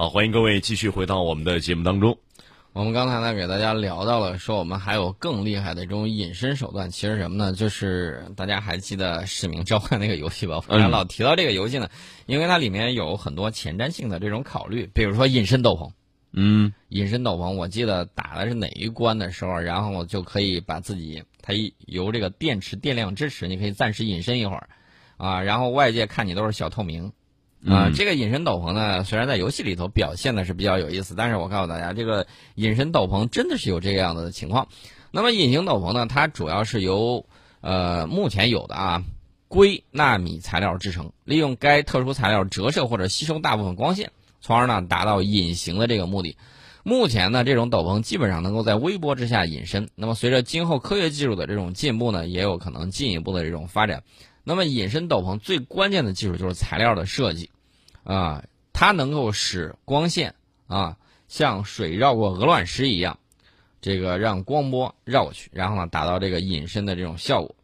好，欢迎各位继续回到我们的节目当中。我们刚才呢给大家聊到了，说我们还有更厉害的这种隐身手段，其实什么呢？就是大家还记得《使命召唤》那个游戏吧？我们老提到这个游戏呢，因为它里面有很多前瞻性的这种考虑，比如说隐身斗篷。嗯，隐身斗篷，我记得打的是哪一关的时候，然后就可以把自己，它由这个电池电量支持，你可以暂时隐身一会儿，啊，然后外界看你都是小透明。啊，这个隐身斗篷呢，虽然在游戏里头表现的是比较有意思，但是我告诉大家，这个隐身斗篷真的是有这个样子的情况。那么隐形斗篷呢，它主要是由呃目前有的啊硅纳米材料制成，利用该特殊材料折射或者吸收大部分光线，从而呢达到隐形的这个目的。目前呢，这种斗篷基本上能够在微波之下隐身。那么随着今后科学技术的这种进步呢，也有可能进一步的这种发展。那么隐身斗篷最关键的技术就是材料的设计，啊，它能够使光线啊像水绕过鹅卵石一样，这个让光波绕过去，然后呢达到这个隐身的这种效果。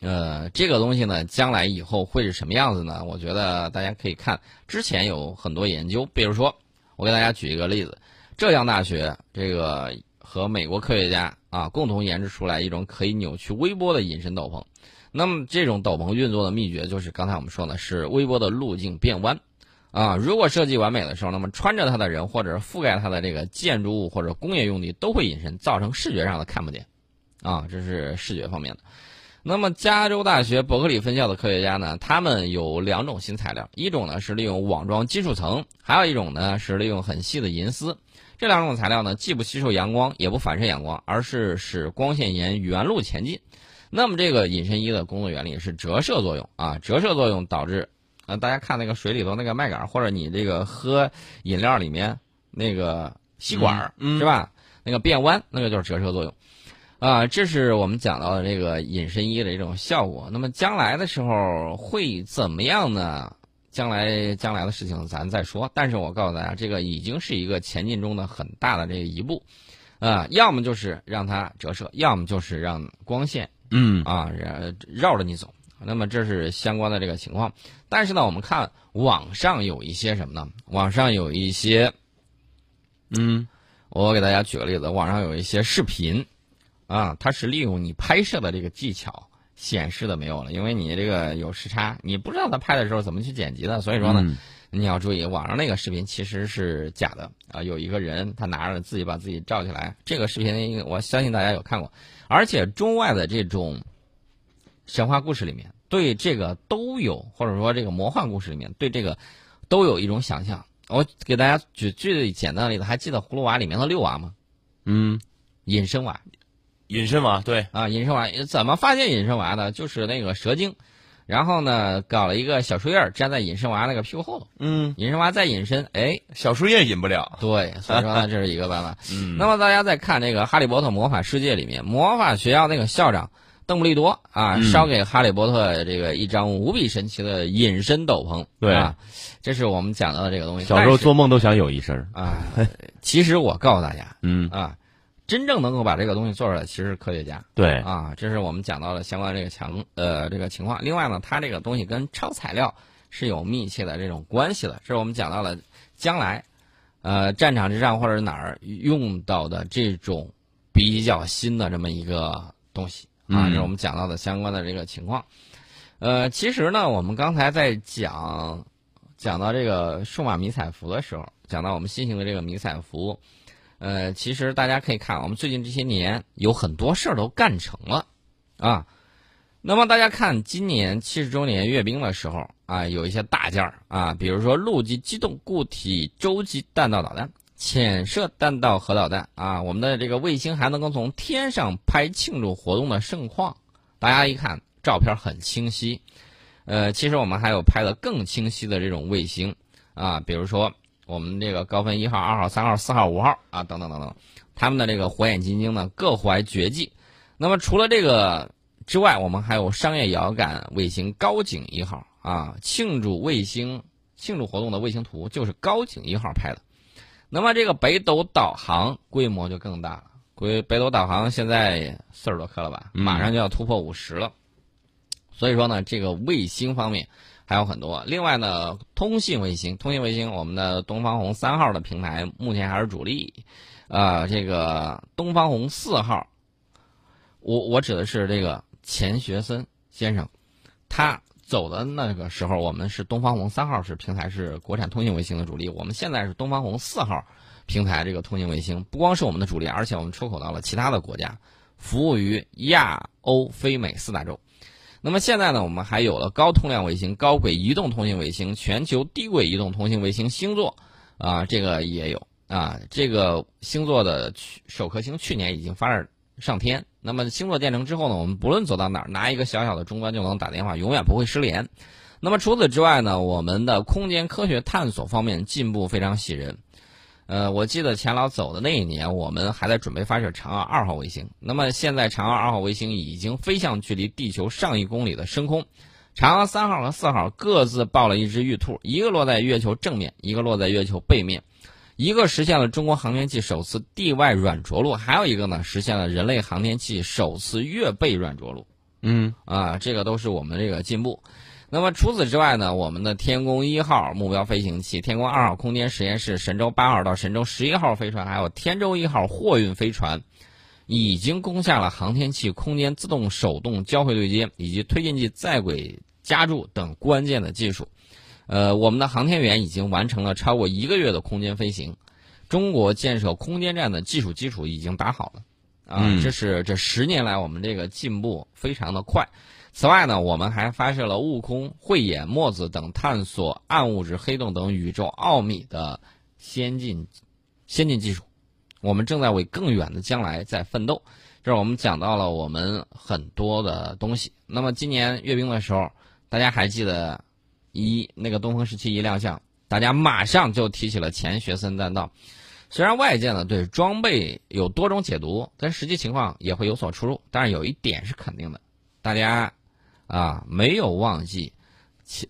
呃，这个东西呢，将来以后会是什么样子呢？我觉得大家可以看之前有很多研究，比如说我给大家举一个例子，浙江大学这个和美国科学家啊共同研制出来一种可以扭曲微波的隐身斗篷。那么这种斗篷运作的秘诀就是刚才我们说的是微波的路径变弯，啊，如果设计完美的时候，那么穿着它的人或者覆盖它的这个建筑物或者工业用地都会隐身，造成视觉上的看不见，啊，这是视觉方面的。那么加州大学伯克利分校的科学家呢，他们有两种新材料，一种呢是利用网状金属层，还有一种呢是利用很细的银丝。这两种材料呢，既不吸收阳光，也不反射阳光，而是使光线沿原路前进。那么这个隐身衣的工作原理是折射作用啊，折射作用导致，呃，大家看那个水里头那个麦秆，或者你这个喝饮料里面那个吸管是吧？那个变弯，那个就是折射作用，啊，这是我们讲到的这个隐身衣的一种效果。那么将来的时候会怎么样呢？将来将来的事情咱再说。但是我告诉大家，这个已经是一个前进中的很大的这一步，啊，要么就是让它折射，要么就是让光线。嗯啊，绕着你走，那么这是相关的这个情况。但是呢，我们看网上有一些什么呢？网上有一些，嗯，我给大家举个例子，网上有一些视频，啊，它是利用你拍摄的这个技巧显示的没有了，因为你这个有时差，你不知道他拍的时候怎么去剪辑的，所以说呢，你要注意，网上那个视频其实是假的啊，有一个人他拿着自己把自己照起来，这个视频我相信大家有看过。而且中外的这种神话故事里面，对这个都有，或者说这个魔幻故事里面，对这个都有一种想象。我给大家举最简单的例子，还记得葫芦娃里面的六娃吗？嗯，隐身娃，隐身娃，对啊，隐身娃怎么发现隐身娃的？就是那个蛇精，然后呢搞了一个小树叶粘在隐身娃那个屁股后头，嗯，隐身娃再隐身，哎，小树叶隐不了。对，所以说呢，这是一个办法。嗯，那么大家再看这个《哈利波特魔法世界》里面，魔法学校那个校长邓布利多啊，烧给哈利波特这个一张无比神奇的隐身斗篷。对啊，这是我们讲到的这个东西。小时候做梦都想有一身啊。其实我告诉大家，嗯啊，真正能够把这个东西做出来，其实是科学家。对啊，这是我们讲到的相关这个强呃这个情况。另外呢，它这个东西跟超材料是有密切的这种关系的。这是我们讲到了将来，呃，战场之上或者哪儿用到的这种比较新的这么一个东西啊，这是我们讲到的相关的这个情况。呃，其实呢，我们刚才在讲讲到这个数码迷彩服的时候，讲到我们新型的这个迷彩服。呃，其实大家可以看，我们最近这些年有很多事儿都干成了，啊，那么大家看今年七十周年阅兵的时候啊，有一些大件儿啊，比如说陆基机动固体洲际弹道导弹、潜射弹道核导弹啊，我们的这个卫星还能够从天上拍庆祝活动的盛况，大家一看照片很清晰，呃，其实我们还有拍的更清晰的这种卫星啊，比如说。我们这个高分一号、二号、三号、四号、五号啊，等等等等，他们的这个火眼金睛呢，各怀绝技。那么除了这个之外，我们还有商业遥感卫星高景一号啊，庆祝卫星庆祝活动的卫星图就是高景一号拍的。那么这个北斗导航规模就更大了，规北斗导航现在四十多颗了吧，马上就要突破五十了。所以说呢，这个卫星方面。还有很多。另外呢，通信卫星，通信卫星，我们的东方红三号的平台目前还是主力，啊，这个东方红四号，我我指的是这个钱学森先生，他走的那个时候，我们是东方红三号是平台是国产通信卫星的主力，我们现在是东方红四号平台这个通信卫星，不光是我们的主力，而且我们出口到了其他的国家，服务于亚欧非美四大洲。那么现在呢，我们还有了高通量卫星、高轨移动通信卫星、全球低轨移动通信卫星星座，啊，这个也有啊。这个星座的首颗星去年已经发射上天。那么星座建成之后呢，我们不论走到哪儿，拿一个小小的终端就能打电话，永远不会失联。那么除此之外呢，我们的空间科学探索方面进步非常喜人。呃，我记得钱老走的那一年，我们还在准备发射嫦娥二号卫星。那么现在嫦娥二号卫星已经飞向距离地球上亿公里的深空，嫦娥三号和四号各自抱了一只玉兔，一个落在月球正面，一个落在月球背面，一个实现了中国航天器首次地外软着陆，还有一个呢实现了人类航天器首次月背软着陆。嗯，啊，这个都是我们这个进步。那么除此之外呢，我们的天宫一号目标飞行器、天宫二号空间实验室、神舟八号到神舟十一号飞船，还有天舟一号货运飞船，已经攻下了航天器空间自动手动交会对接以及推进剂在轨加注等关键的技术。呃，我们的航天员已经完成了超过一个月的空间飞行，中国建设空间站的技术基础已经打好了。啊，这是这十年来我们这个进步非常的快。此外呢，我们还发射了悟空、慧眼、墨子等探索暗物质、黑洞等宇宙奥秘的先进先进技术。我们正在为更远的将来在奋斗。这是我们讲到了我们很多的东西。那么今年阅兵的时候，大家还记得一那个东风十七一亮相，大家马上就提起了钱学森弹道。虽然外界呢对装备有多种解读，但实际情况也会有所出入。但是有一点是肯定的，大家。啊，没有忘记，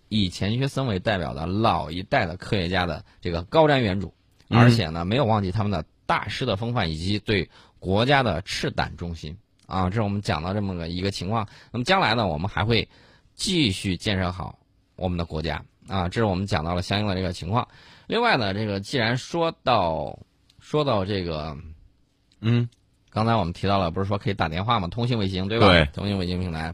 以钱学森为代表的老一代的科学家的这个高瞻远瞩，而且呢，没有忘记他们的大师的风范以及对国家的赤胆忠心啊。这是我们讲到这么个一个情况。那么将来呢，我们还会继续建设好我们的国家啊。这是我们讲到了相应的这个情况。另外呢，这个既然说到说到这个，嗯，刚才我们提到了，不是说可以打电话吗？通信卫星对吧？对，通信卫星平台。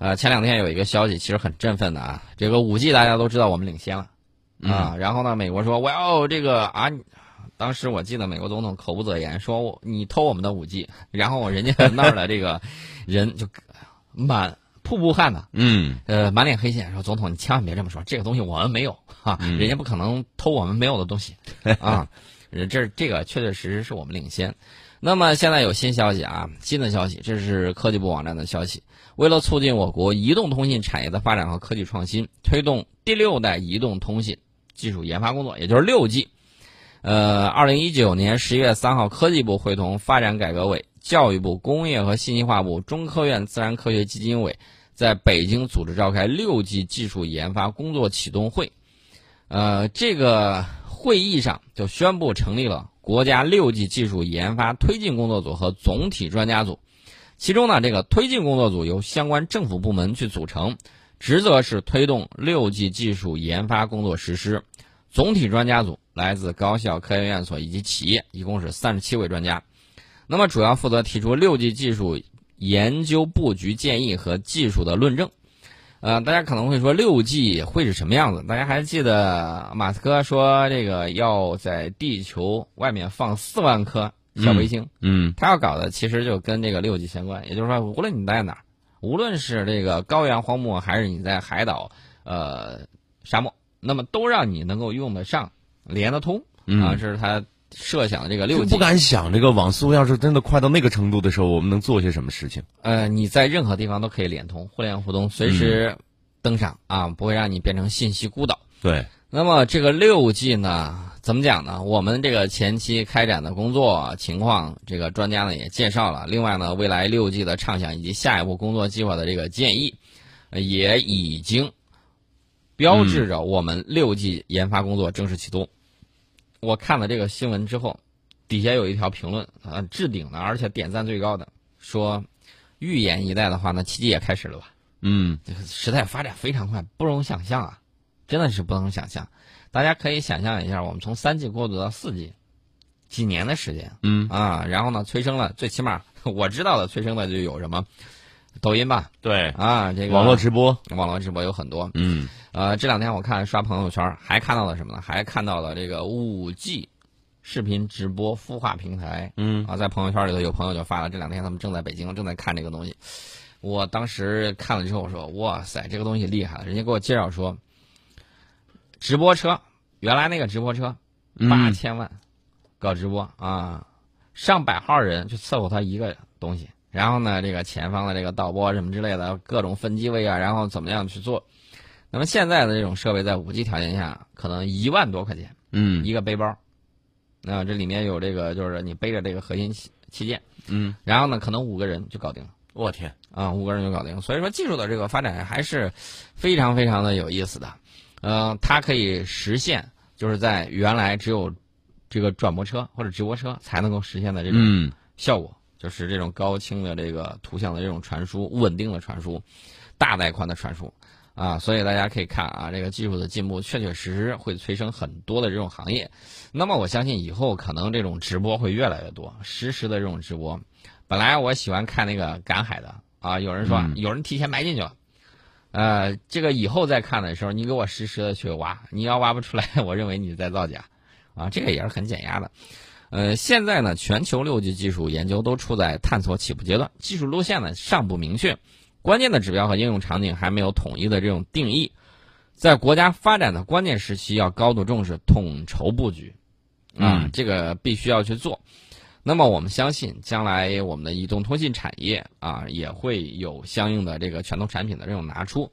呃，前两天有一个消息，其实很振奋的啊。这个五 G 大家都知道，我们领先了啊。然后呢，美国说我要这个啊，当时我记得美国总统口不择言，说你偷我们的五 G，然后人家那儿的这个 人就满瀑布汗呐，嗯，呃，满脸黑线，说总统你千万别这么说，这个东西我们没有啊，人家不可能偷我们没有的东西 啊。这这个确确实实是我们领先。那么现在有新消息啊，新的消息，这是科技部网站的消息。为了促进我国移动通信产业的发展和科技创新，推动第六代移动通信技术研发工作，也就是六 G。呃，二零一九年十一月三号，科技部会同发展改革委、教育部、工业和信息化部、中科院自然科学基金委在北京组织召开六 G 技术研发工作启动会。呃，这个会议上就宣布成立了国家六 G 技术研发推进工作组和总体专家组。其中呢，这个推进工作组由相关政府部门去组成，职责是推动六 G 技术研发工作实施。总体专家组来自高校、科研院所以及企业，一共是三十七位专家。那么主要负责提出六 G 技术研究布局建议和技术的论证。呃，大家可能会说六 G 会是什么样子？大家还记得马斯克说这个要在地球外面放四万颗？小卫星，嗯，他要搞的其实就跟这个六 G 相关，也就是说，无论你在哪儿，无论是这个高原荒漠，还是你在海岛、呃沙漠，那么都让你能够用得上、连得通啊。这是他设想的这个六 G。不敢想，这个网速要是真的快到那个程度的时候，我们能做些什么事情？呃，你在任何地方都可以连通，互联互通，随时登上啊，不会让你变成信息孤岛。对。那么这个六 G 呢，怎么讲呢？我们这个前期开展的工作情况，这个专家呢也介绍了。另外呢，未来六 G 的畅想以及下一步工作计划的这个建议，也已经标志着我们六 G 研发工作正式启动。我看了这个新闻之后，底下有一条评论啊，置顶的，而且点赞最高的，说预言一代的话，那奇迹也开始了吧？嗯，这个时代发展非常快，不容想象啊。真的是不能想象。大家可以想象一下，我们从三 G 过渡到四 G，几年的时间，嗯啊，然后呢，催生了最起码我知道的催生的就有什么，抖音吧，对，啊，这个网络直播，网络直播有很多，嗯。呃，这两天我看刷朋友圈，还看到了什么呢？还看到了这个五 G 视频直播孵化平台，嗯。啊，在朋友圈里头有朋友就发了，这两天他们正在北京正在看这个东西。我当时看了之后我说：“哇塞，这个东西厉害了！”人家给我介绍说，直播车原来那个直播车八嗯千万搞直播。啊，上百号人去伺候他一个东西，然后呢，这个前方的这个导播什么之类的各种分机位啊，然后怎么样去做。那么现在的这种设备在五 G 条件下，可能一万多块钱嗯一个背包，那这里面有这个就是你背着这个核心器器件，嗯，然后呢，可能五个人就搞定了。我天，啊，五个人就搞定。所以说，技术的这个发展还是非常非常的有意思的。呃，它可以实现就是在原来只有这个转播车或者直播车才能够实现的这种嗯效果，就是这种高清的这个图像的这种传输、稳定的传输、大带宽的传输啊。所以大家可以看啊，这个技术的进步确确实实会催生很多的这种行业。那么我相信以后可能这种直播会越来越多，实时的这种直播。本来我喜欢看那个赶海的啊，有人说、嗯有人提前埋进去了，呃，这个以后再看的时候，你给我实时的去挖，你要挖不出来，我认为你在造假，啊，这个也是很减压的。呃，现在呢，全球六 G 技术研究都处在探索起步阶段，技术路线呢尚不明确，关键的指标和应用场景还没有统一的这种定义，在国家发展的关键时期，要高度重视统筹布局，啊，嗯这个必须要去做。那么我们相信，将来我们的移动通信产业啊，也会有相应的这个拳头产品的这种拿出。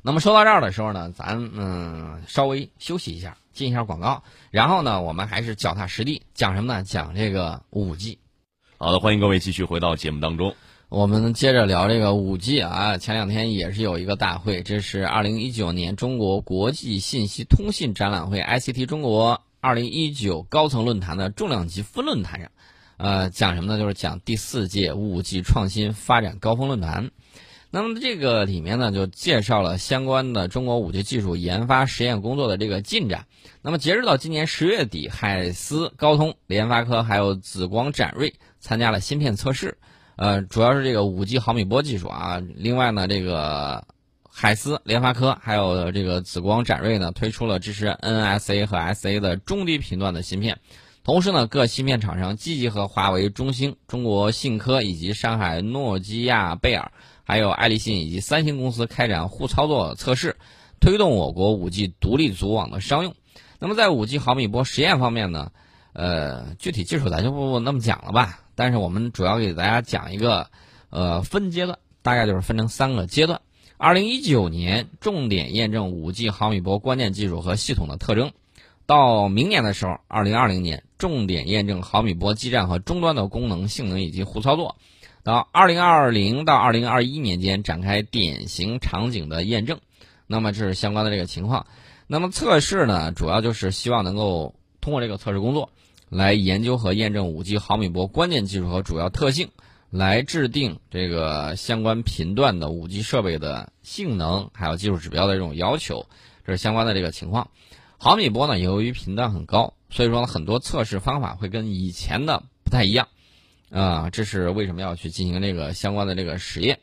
那么说到这儿的时候呢，咱嗯稍微休息一下，进一下广告，然后呢，我们还是脚踏实地讲什么呢？讲这个五 G。好的，欢迎各位继续回到节目当中。我们接着聊这个五 G 啊，前两天也是有一个大会，这是二零一九年中国国际信息通信展览会 ICT 中国二零一九高层论坛的重量级分论坛上，呃，讲什么呢？就是讲第四届五 G 创新发展高峰论坛。那么这个里面呢，就介绍了相关的中国五 G 技术研发实验工作的这个进展。那么截止到今年十月底，海思、高通、联发科还有紫光展锐参加了芯片测试。呃，主要是这个五 G 毫米波技术啊。另外呢，这个海思、联发科还有这个紫光展锐呢，推出了支持 NSA 和 SA 的中低频段的芯片。同时呢，各芯片厂商积极和华为、中兴、中国信科以及上海诺基亚贝尔，还有爱立信以及三星公司开展互操作测试，推动我国五 G 独立组网的商用。那么在五 G 毫米波实验方面呢，呃，具体技术咱就不那么讲了吧。但是我们主要给大家讲一个，呃，分阶段，大概就是分成三个阶段。二零一九年重点验证五 G 毫米波关键技术和系统的特征，到明年的时候，二零二零年重点验证毫米波基站和终端的功能性能以及互操作，到二零二零到二零二一年间展开典型场景的验证。那么这是相关的这个情况。那么测试呢，主要就是希望能够通过这个测试工作。来研究和验证五 G 毫米波关键技术和主要特性，来制定这个相关频段的五 G 设备的性能还有技术指标的这种要求，这是相关的这个情况。毫米波呢，由于频段很高，所以说，很多测试方法会跟以前的不太一样，啊、这是为什么要去进行这个相关的这个实验。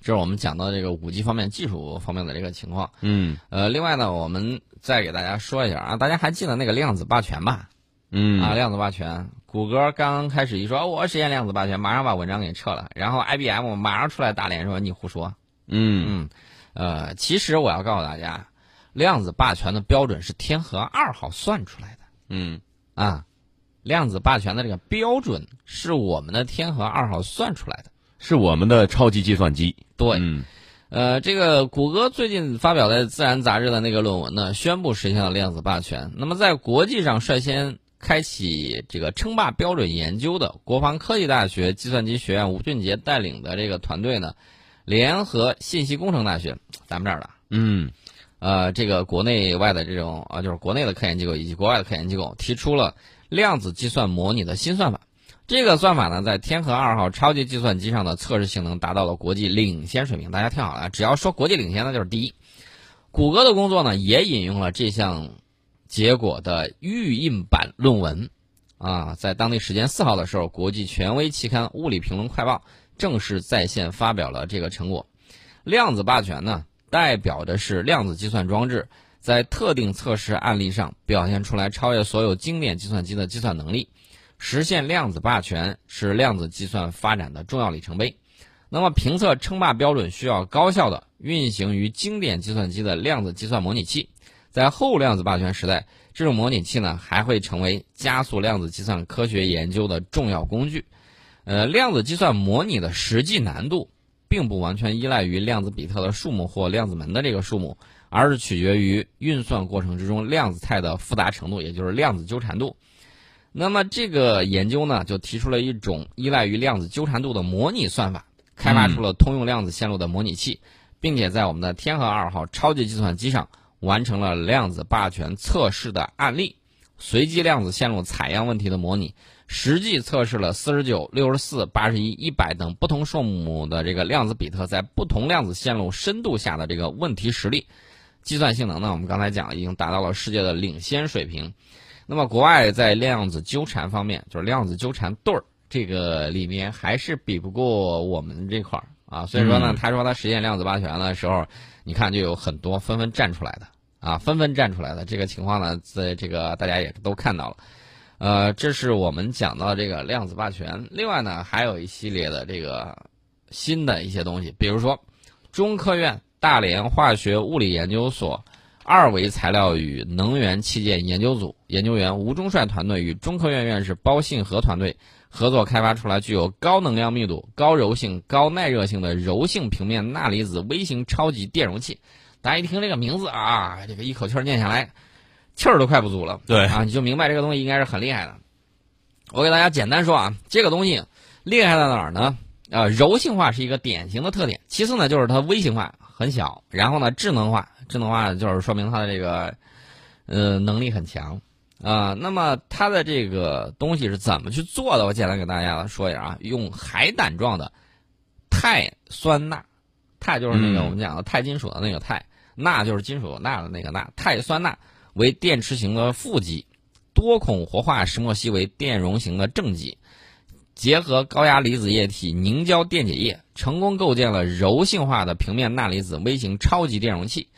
这是我们讲到这个五 G 方面技术方面的这个情况。嗯呃，另外呢，我们再给大家说一下啊，大家还记得那个量子霸权吧？嗯啊，量子霸权，谷歌刚刚开始一说我实现量子霸权，马上把文章给撤了，然后 IBM 马上出来打脸说你胡说。嗯嗯，呃，其实我要告诉大家，量子霸权的标准是天河二号算出来的嗯啊，量子霸权的这个标准是我们的天河二号算出来的。是我们的超级计算机。对，嗯呃，这个谷歌最近发表在《自然》杂志的那个论文呢，宣布实现了量子霸权。那么在国际上率先开启这个称霸标准研究的国防科技大学计算机学院吴俊杰带领的这个团队呢，联合信息工程大学，咱们这儿的，嗯呃，这个国内外的这种啊，就是国内的科研机构以及国外的科研机构提出了量子计算模拟的新算法。这个算法呢，在天河二号超级计算机上的测试性能达到了国际领先水平。大家听好了，只要说国际领先，那就是第一。谷歌的工作呢，也引用了这项结果的预印版论文，啊，在当地时间四号的时候，国际权威期刊《物理评论快报》正式在线发表了这个成果。量子霸权呢，代表的是量子计算装置在特定测试案例上表现出来超越所有经典计算机的计算能力。实现量子霸权是量子计算发展的重要里程碑。那么，评测称霸标准需要高效的运行于经典计算机的量子计算模拟器。在后量子霸权时代，这种模拟器呢还会成为加速量子计算科学研究的重要工具。呃，量子计算模拟的实际难度，并不完全依赖于量子比特的数目或量子门的这个数目，而是取决于运算过程之中量子态的复杂程度，也就是量子纠缠度。那么这个研究呢，就提出了一种依赖于量子纠缠度的模拟算法，开发出了通用量子线路的模拟器，并且在我们的天河二号超级计算机上完成了量子霸权测试的案例，随机量子线路采样问题的模拟，实际测试了四十九、六十四、八十一、一百等不同数目的这个量子比特在不同量子线路深度下的这个问题实例，计算性能呢，我们刚才讲已经达到了世界的领先水平。那么，国外在量子纠缠方面，就是量子纠缠对儿这个里面，还是比不过我们这块儿啊。所以说呢，他说他实现量子霸权的时候，你看就有很多纷纷站出来的啊，纷纷站出来的这个情况呢，在这个大家也都看到了。呃，这是我们讲到这个量子霸权。另外呢，还有一系列的这个新的一些东西，比如说，中科院大连化学物理研究所。二维材料与能源器件研究组研究员吴忠帅团队与中科院院士包信和团队合作开发出来具有高能量密度、高柔性、高耐热性的柔性平面钠离子微型超级电容器。大家一听这个名字啊，这个一口气念下来，气儿都快不足了。对啊，你就明白这个东西应该是很厉害的。我给大家简单说啊，这个东西厉害在哪儿呢？呃，柔性化是一个典型的特点，其次呢就是它微型化很小，然后呢智能化。智能化就是说明它的这个，呃，能力很强啊。那么它的这个东西是怎么去做的？我简单给大家说一下啊。用海胆状的钛酸钠，钛就是那个我们讲的钛金属的那个钛，钠就是金属钠的那个钠。钛酸钠为电池型的负极，多孔活化石墨烯为电容型的正极，结合高压离子液体凝胶电解液，成功构建了柔性化的平面钠离子微型超级电容器。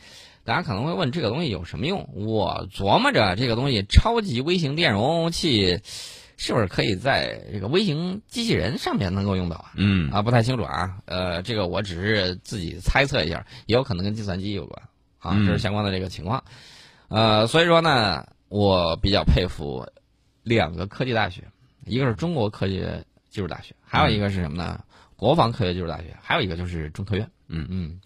大家可能会问这个东西有什么用？我琢磨着这个东西超级微型电容器是不是可以在这个微型机器人上面能够用到啊？嗯啊，不太清楚啊。呃，这个我只是自己猜测一下，也有可能跟计算机有关啊，这是相关的这个情况。呃，所以说呢，我比较佩服两个科技大学，一个是中国科学技术大学，还有一个是什么呢？国防科学技术大学，还有一个就是中科院。嗯嗯。